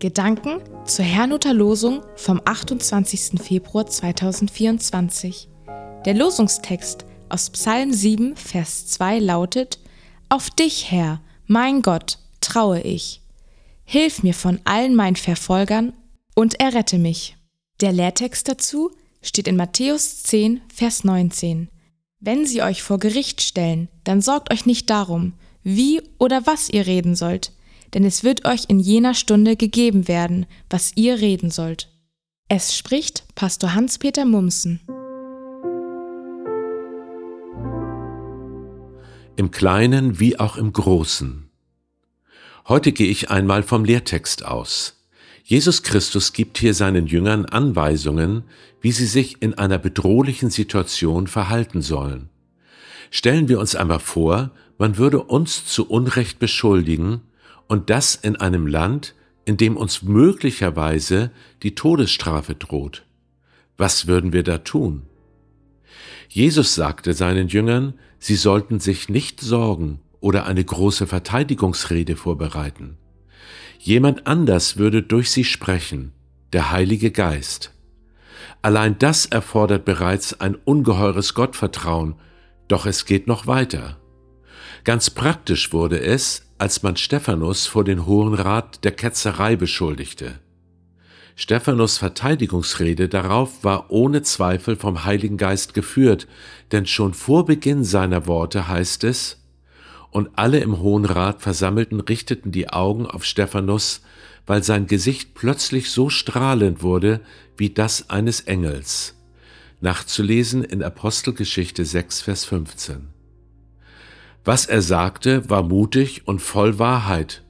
Gedanken zur Herrnhuter Losung vom 28. Februar 2024. Der Losungstext aus Psalm 7, Vers 2 lautet: Auf dich, Herr, mein Gott, traue ich. Hilf mir von allen meinen Verfolgern und errette mich. Der Lehrtext dazu steht in Matthäus 10, Vers 19. Wenn sie euch vor Gericht stellen, dann sorgt euch nicht darum, wie oder was ihr reden sollt, denn es wird euch in jener Stunde gegeben werden, was ihr reden sollt. Es spricht Pastor Hans-Peter Mumsen. Im Kleinen wie auch im Großen. Heute gehe ich einmal vom Lehrtext aus. Jesus Christus gibt hier seinen Jüngern Anweisungen, wie sie sich in einer bedrohlichen Situation verhalten sollen. Stellen wir uns einmal vor, man würde uns zu Unrecht beschuldigen und das in einem Land, in dem uns möglicherweise die Todesstrafe droht. Was würden wir da tun? Jesus sagte seinen Jüngern, sie sollten sich nicht sorgen oder eine große Verteidigungsrede vorbereiten. Jemand anders würde durch sie sprechen, der Heilige Geist. Allein das erfordert bereits ein ungeheures Gottvertrauen, doch es geht noch weiter. Ganz praktisch wurde es, als man Stephanus vor den Hohen Rat der Ketzerei beschuldigte. Stephanus Verteidigungsrede darauf war ohne Zweifel vom Heiligen Geist geführt, denn schon vor Beginn seiner Worte heißt es, und alle im Hohen Rat Versammelten richteten die Augen auf Stephanus, weil sein Gesicht plötzlich so strahlend wurde wie das eines Engels. Nachzulesen in Apostelgeschichte 6, Vers 15. Was er sagte, war mutig und voll Wahrheit,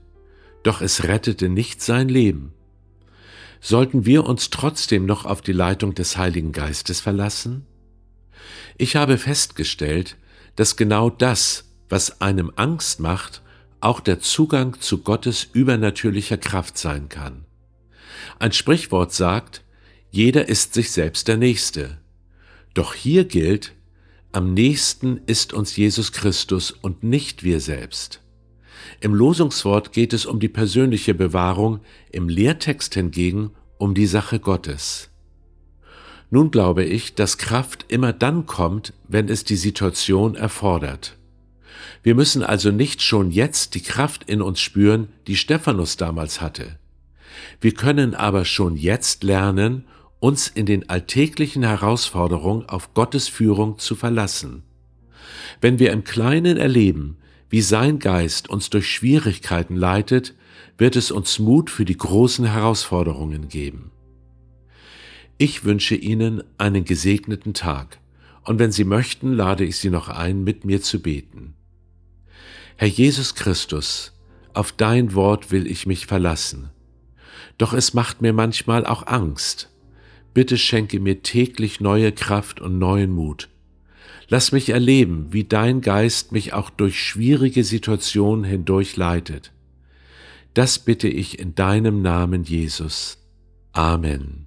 doch es rettete nicht sein Leben. Sollten wir uns trotzdem noch auf die Leitung des Heiligen Geistes verlassen? Ich habe festgestellt, dass genau das, was einem Angst macht, auch der Zugang zu Gottes übernatürlicher Kraft sein kann. Ein Sprichwort sagt, jeder ist sich selbst der Nächste. Doch hier gilt, am nächsten ist uns Jesus Christus und nicht wir selbst. Im Losungswort geht es um die persönliche Bewahrung, im Lehrtext hingegen um die Sache Gottes. Nun glaube ich, dass Kraft immer dann kommt, wenn es die Situation erfordert. Wir müssen also nicht schon jetzt die Kraft in uns spüren, die Stephanus damals hatte. Wir können aber schon jetzt lernen, uns in den alltäglichen Herausforderungen auf Gottes Führung zu verlassen. Wenn wir im Kleinen erleben, wie sein Geist uns durch Schwierigkeiten leitet, wird es uns Mut für die großen Herausforderungen geben. Ich wünsche Ihnen einen gesegneten Tag, und wenn Sie möchten, lade ich Sie noch ein, mit mir zu beten. Herr Jesus Christus, auf dein Wort will ich mich verlassen. Doch es macht mir manchmal auch Angst, Bitte schenke mir täglich neue Kraft und neuen Mut. Lass mich erleben, wie dein Geist mich auch durch schwierige Situationen hindurch leitet. Das bitte ich in deinem Namen, Jesus. Amen.